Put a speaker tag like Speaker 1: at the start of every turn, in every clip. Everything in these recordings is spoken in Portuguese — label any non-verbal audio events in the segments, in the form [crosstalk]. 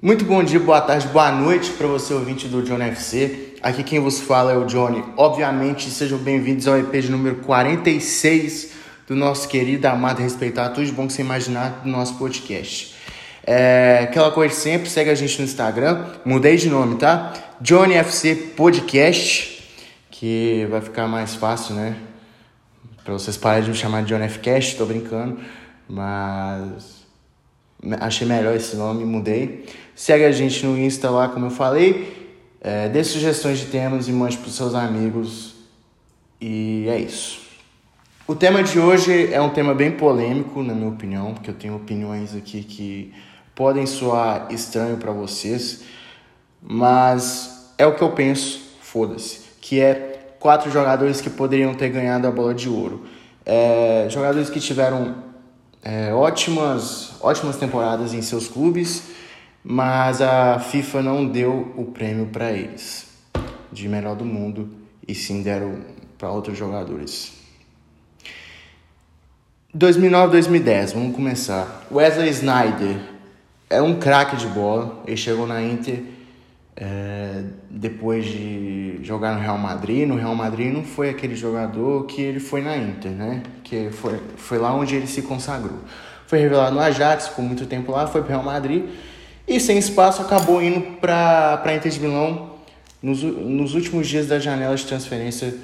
Speaker 1: Muito bom dia, boa tarde, boa noite para você ouvinte do Johnny FC. Aqui quem vos fala é o Johnny. Obviamente, sejam bem-vindos ao EP de número 46 do nosso querido, amado, respeitado, tudo de bom que você imaginar do nosso podcast. É, aquela coisa sempre, segue a gente no Instagram. Mudei de nome, tá? Johnny FC Podcast, que vai ficar mais fácil, né? Pra vocês pararem de me chamar de Johnny F tô brincando, mas Achei melhor esse nome, mudei. Segue a gente no Insta lá, como eu falei. É, dê sugestões de temas e mande para os seus amigos. E é isso. O tema de hoje é um tema bem polêmico, na minha opinião, porque eu tenho opiniões aqui que podem soar estranho para vocês, mas é o que eu penso, foda-se, que é quatro jogadores que poderiam ter ganhado a bola de ouro. É, jogadores que tiveram é, ótimas, ótimas temporadas em seus clubes, mas a FIFA não deu o prêmio para eles de melhor do mundo e sim deram para outros jogadores. 2009-2010, vamos começar. Wesley Snyder é um craque de bola, ele chegou na Inter é, depois de jogar no Real Madrid, no Real Madrid não foi aquele jogador que ele foi na Inter, né? Que foi, foi lá onde ele se consagrou. Foi revelado no Ajax, ficou muito tempo lá, foi para o Real Madrid e sem espaço acabou indo para a Inter de Milão nos, nos últimos dias da janela de transferência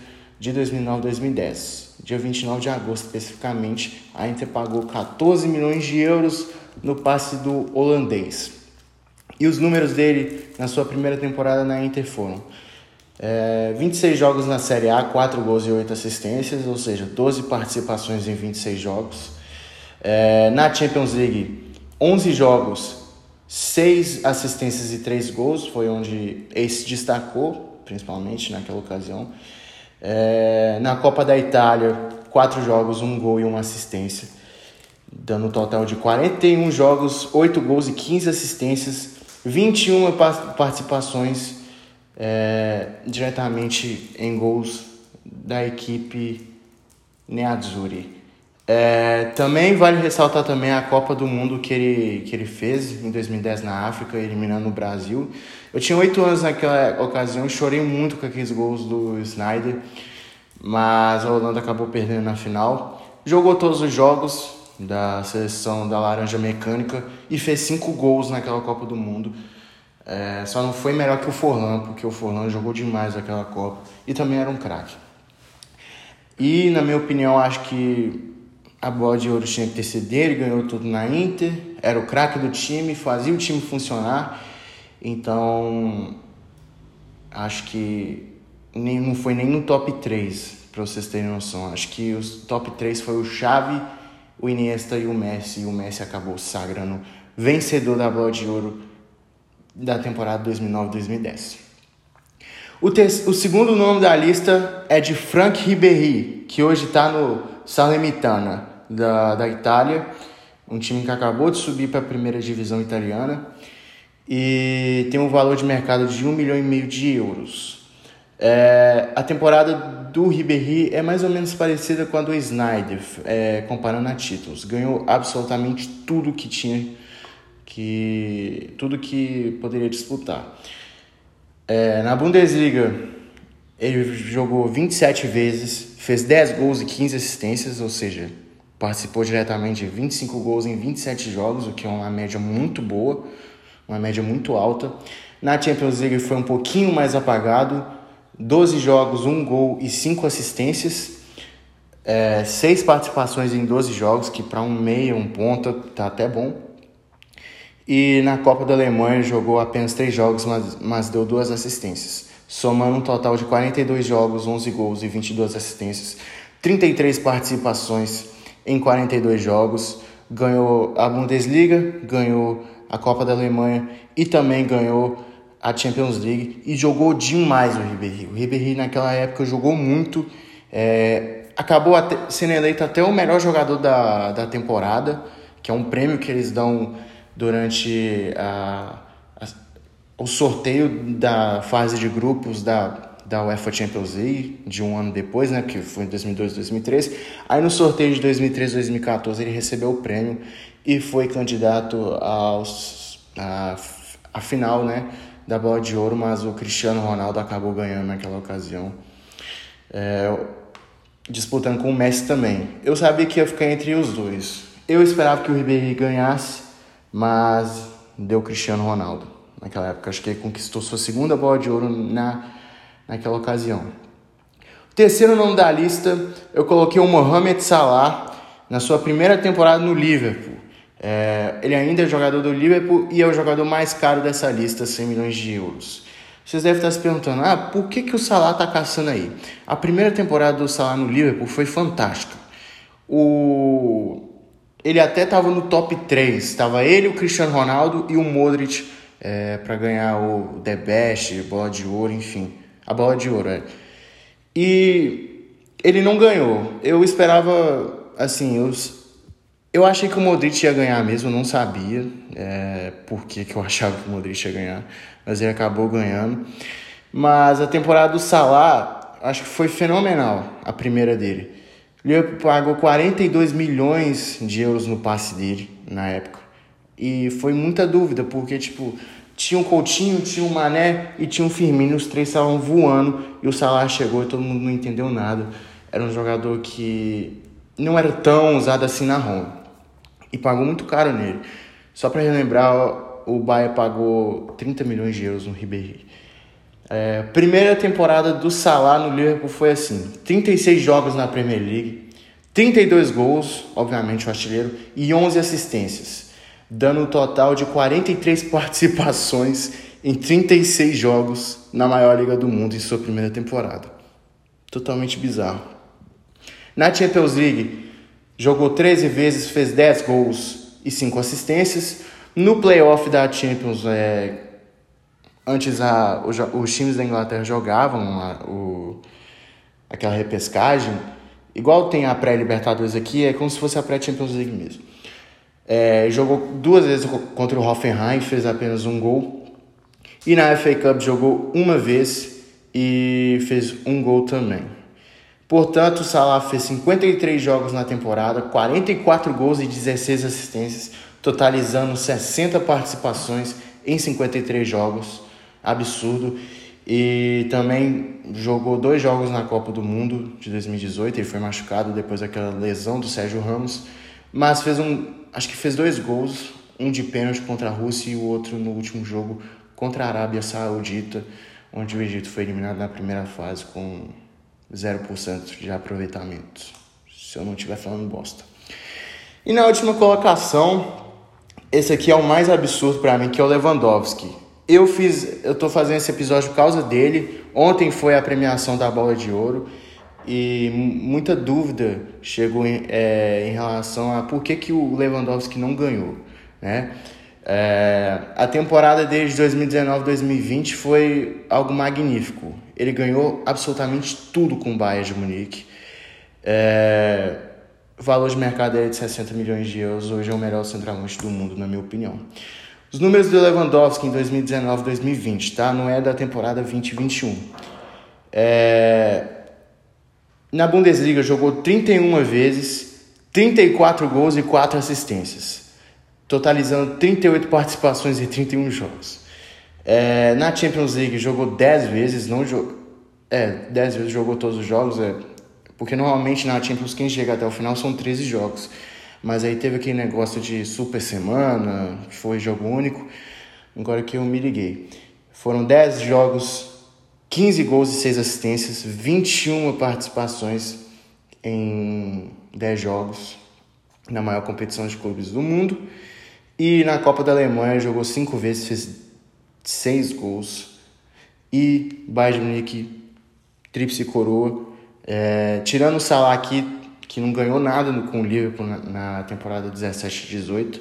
Speaker 1: de 2009-2010. Dia 29 de agosto, especificamente, a Inter pagou 14 milhões de euros no passe do holandês. E os números dele na sua primeira temporada na Inter foram é, 26 jogos na Série A, 4 gols e 8 assistências, ou seja, 12 participações em 26 jogos. É, na Champions League, 11 jogos, 6 assistências e 3 gols, foi onde ele se destacou, principalmente naquela ocasião. É, na Copa da Itália, 4 jogos, 1 gol e 1 assistência, dando um total de 41 jogos, 8 gols e 15 assistências 21 participações é, diretamente em gols da equipe Neazzurri. É, também vale ressaltar também a Copa do Mundo que ele, que ele fez em 2010 na África, eliminando o Brasil. Eu tinha oito anos naquela ocasião, chorei muito com aqueles gols do Snyder, mas a Holanda acabou perdendo na final. Jogou todos os jogos, da seleção da Laranja Mecânica e fez cinco gols naquela Copa do Mundo. É, só não foi melhor que o Forlan, porque o Forlan jogou demais aquela Copa e também era um craque. E, na minha opinião, acho que a bola de ouro tinha que ter sido dele, ganhou tudo na Inter, era o craque do time, fazia o time funcionar. Então, acho que nem, não foi nem no top 3, para vocês terem noção. Acho que os top 3 foi o Xavi o Iniesta e o Messi, e o Messi acabou sagrando vencedor da bola de ouro da temporada 2009-2010. O, o, segundo nome da lista é de Frank Ribéry, que hoje está no Salernitana da, da Itália, um time que acabou de subir para a primeira divisão italiana e tem um valor de mercado de 1 milhão e meio de euros. É, a temporada do Ribéry é mais ou menos parecida com a do Snyder, é, comparando a títulos. Ganhou absolutamente tudo que tinha, que tudo que poderia disputar. É, na Bundesliga, ele jogou 27 vezes, fez 10 gols e 15 assistências, ou seja, participou diretamente de 25 gols em 27 jogos, o que é uma média muito boa, uma média muito alta. Na Champions League foi um pouquinho mais apagado, 12 jogos, 1 gol e 5 assistências. É, 6 participações em 12 jogos, que para um meia, um ponta, tá até bom. E na Copa da Alemanha jogou apenas 3 jogos, mas, mas deu 2 assistências. Somando um total de 42 jogos, 11 gols e 22 assistências. 33 participações em 42 jogos. Ganhou a Bundesliga, ganhou a Copa da Alemanha e também ganhou a Champions League e jogou demais o Ribéry. O Ribéry naquela época jogou muito, é, acabou até, sendo eleito até o melhor jogador da, da temporada, que é um prêmio que eles dão durante a, a, o sorteio da fase de grupos da, da UEFA Champions League, de um ano depois, né, que foi em 2002, 2003. Aí no sorteio de 2013, 2014 ele recebeu o prêmio e foi candidato aos... A, a final, né, da bola de ouro, mas o Cristiano Ronaldo acabou ganhando naquela ocasião. É, disputando com o Messi também. Eu sabia que ia ficar entre os dois. Eu esperava que o Ribéry ganhasse, mas deu Cristiano Ronaldo naquela época. Acho que ele conquistou sua segunda bola de ouro na, naquela ocasião. O terceiro nome da lista, eu coloquei o Mohamed Salah na sua primeira temporada no Liverpool. É, ele ainda é jogador do Liverpool e é o jogador mais caro dessa lista, 100 milhões de euros. Vocês devem estar se perguntando, ah, por que, que o Salah está caçando aí? A primeira temporada do Salah no Liverpool foi fantástica. O... Ele até estava no top 3. Estava ele, o Cristiano Ronaldo e o Modric é, para ganhar o The Best, bola de ouro, enfim. A bola de ouro, é. E ele não ganhou. Eu esperava, assim, eu, eu achei que o Modric ia ganhar mesmo, não sabia é, por que, que eu [laughs] achava que o Modric ia ganhar mas ele acabou ganhando. Mas a temporada do Salah, acho que foi fenomenal, a primeira dele. Ele pagou 42 milhões de euros no passe dele na época. E foi muita dúvida, porque tipo, tinha um Coutinho, tinha um Mané e tinha um Firmino, os três estavam voando e o Salah chegou e todo mundo não entendeu nada. Era um jogador que não era tão usado assim na Roma. E pagou muito caro nele. Só para relembrar, o Bahia pagou 30 milhões de euros no Ribéry. É, primeira temporada do Salah no Liverpool foi assim: 36 jogos na Premier League, 32 gols, obviamente o artilheiro, e 11 assistências, dando um total de 43 [laughs] participações em 36 jogos na maior liga do mundo em sua primeira temporada. Totalmente bizarro. Na Champions League, jogou 13 vezes, fez 10 gols e 5 assistências. No playoff da Champions, é, antes a, os, times da Inglaterra jogavam a, o, aquela repescagem, igual tem a pré-Libertadores aqui, é como se fosse a pré-Champions League mesmo. É, jogou duas vezes contra o Hoffenheim, fez apenas um gol. E na FA Cup jogou uma vez e fez um gol também. Portanto, o Salah fez 53 jogos na temporada, 44 gols e 16 assistências totalizando 60 participações em 53 jogos, absurdo. E também jogou dois jogos na Copa do Mundo de 2018. Ele foi machucado depois daquela lesão do Sérgio Ramos, mas fez um, acho que fez dois gols, um de pênalti contra a Rússia e o outro no último jogo contra a Arábia Saudita, onde o Egito foi eliminado na primeira fase com 0% de aproveitamento. Se eu não estiver falando bosta. E na última colocação, esse aqui é o mais absurdo para mim, que é o Lewandowski. Eu fiz, eu tô fazendo esse episódio por causa dele. Ontem foi a premiação da Bola de Ouro e muita dúvida chegou em, é, em relação a por que, que o Lewandowski não ganhou, né? É, a temporada dele de 2019-2020 foi algo magnífico. Ele ganhou absolutamente tudo com o Bayern de Munique. É, valor de mercado é de 60 milhões de euros. Hoje é o melhor centroavante do mundo, na minha opinião. Os números do Lewandowski em 2019 2020, tá? Não é da temporada 2021. É... Na Bundesliga jogou 31 vezes, 34 gols e 4 assistências, totalizando 38 participações em 31 jogos. É... Na Champions League jogou 10 vezes, não jogou. É, 10 vezes jogou todos os jogos, é porque normalmente na Champions quem chega até o final são 13 jogos. Mas aí teve aquele negócio de super semana, foi jogo único. Agora que eu me liguei. Foram 10 jogos, 15 gols e 6 assistências, 21 participações em 10 jogos na maior competição de clubes do mundo. E na Copa da Alemanha jogou 5 vezes, fez 6 gols. E Bayern Munique, tríplice coroa, é, tirando o Salah aqui, que não ganhou nada com o Liverpool na, temporada 17-18,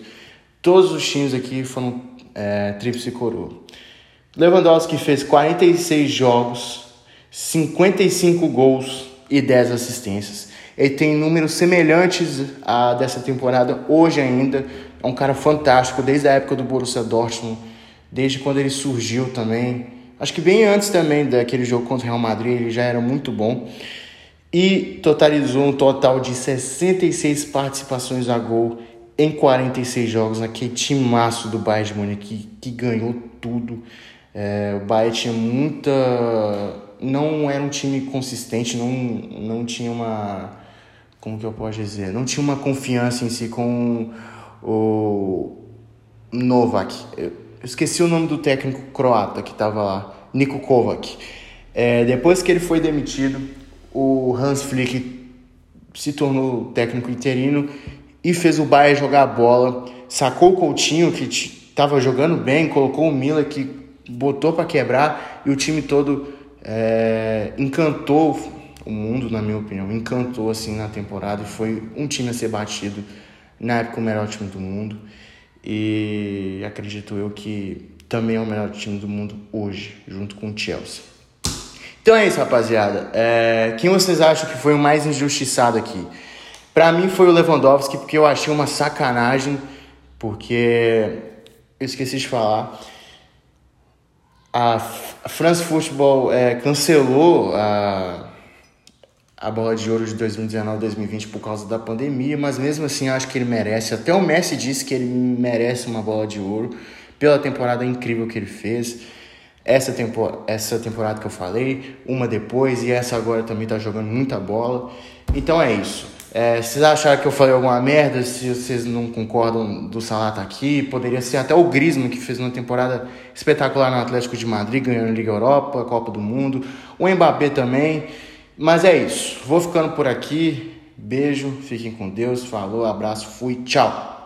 Speaker 1: todos os times aqui foram é, tríplice coroa. Lewandowski fez 46 jogos, 55 gols e 10 assistências. Ele tem números semelhantes a dessa temporada hoje ainda. É um cara fantástico desde a época do Borussia Dortmund, desde quando ele surgiu também. Acho que bem antes também daquele jogo contra o Real Madrid, ele já era muito bom e totalizou um total de 66 participações a gol em 46 jogos naquele timaço do Bayern de Munique que, que ganhou tudo. É, o Bayern tinha muita. Não era um time consistente, não, não tinha uma. Como que eu posso dizer? Não tinha uma confiança em si com o Novak. Eu esqueci o nome do técnico croata que estava lá, Niko Kovac. É, depois que ele foi demitido, o Hans Flick se tornou técnico interino e fez o Bayern jogar a bola. Sacou o Coutinho, que estava jogando bem, colocou o Miller, que botou para quebrar, e o time todo é, encantou o mundo, na minha opinião. Encantou assim na temporada e foi um time a ser batido. Na época, o melhor time do mundo. E acredito eu que também é o melhor time do mundo hoje, junto com o Chelsea. Então é isso, rapaziada. É, quem vocês acham que foi o mais injustiçado aqui? Para mim foi o Lewandowski, porque eu achei uma sacanagem, porque eu esqueci de falar. A France Football é, cancelou a, a bola de ouro de 2019-2020 por causa da pandemia, mas mesmo assim acho que ele merece. Até o Messi disse que ele merece uma bola de ouro pela temporada incrível que ele fez. Essa, tempo, essa temporada que eu falei, uma depois e essa agora também tá jogando muita bola. Então é isso. É, vocês acharam que eu falei alguma merda, se vocês não concordam do Salah tá aqui, poderia ser até o Griezmann que fez uma temporada espetacular no Atlético de Madrid, ganhando a Liga Europa, Copa do Mundo, o Mbappé também. Mas é isso, vou ficando por aqui. Beijo, fiquem com Deus, falou, abraço, fui, tchau.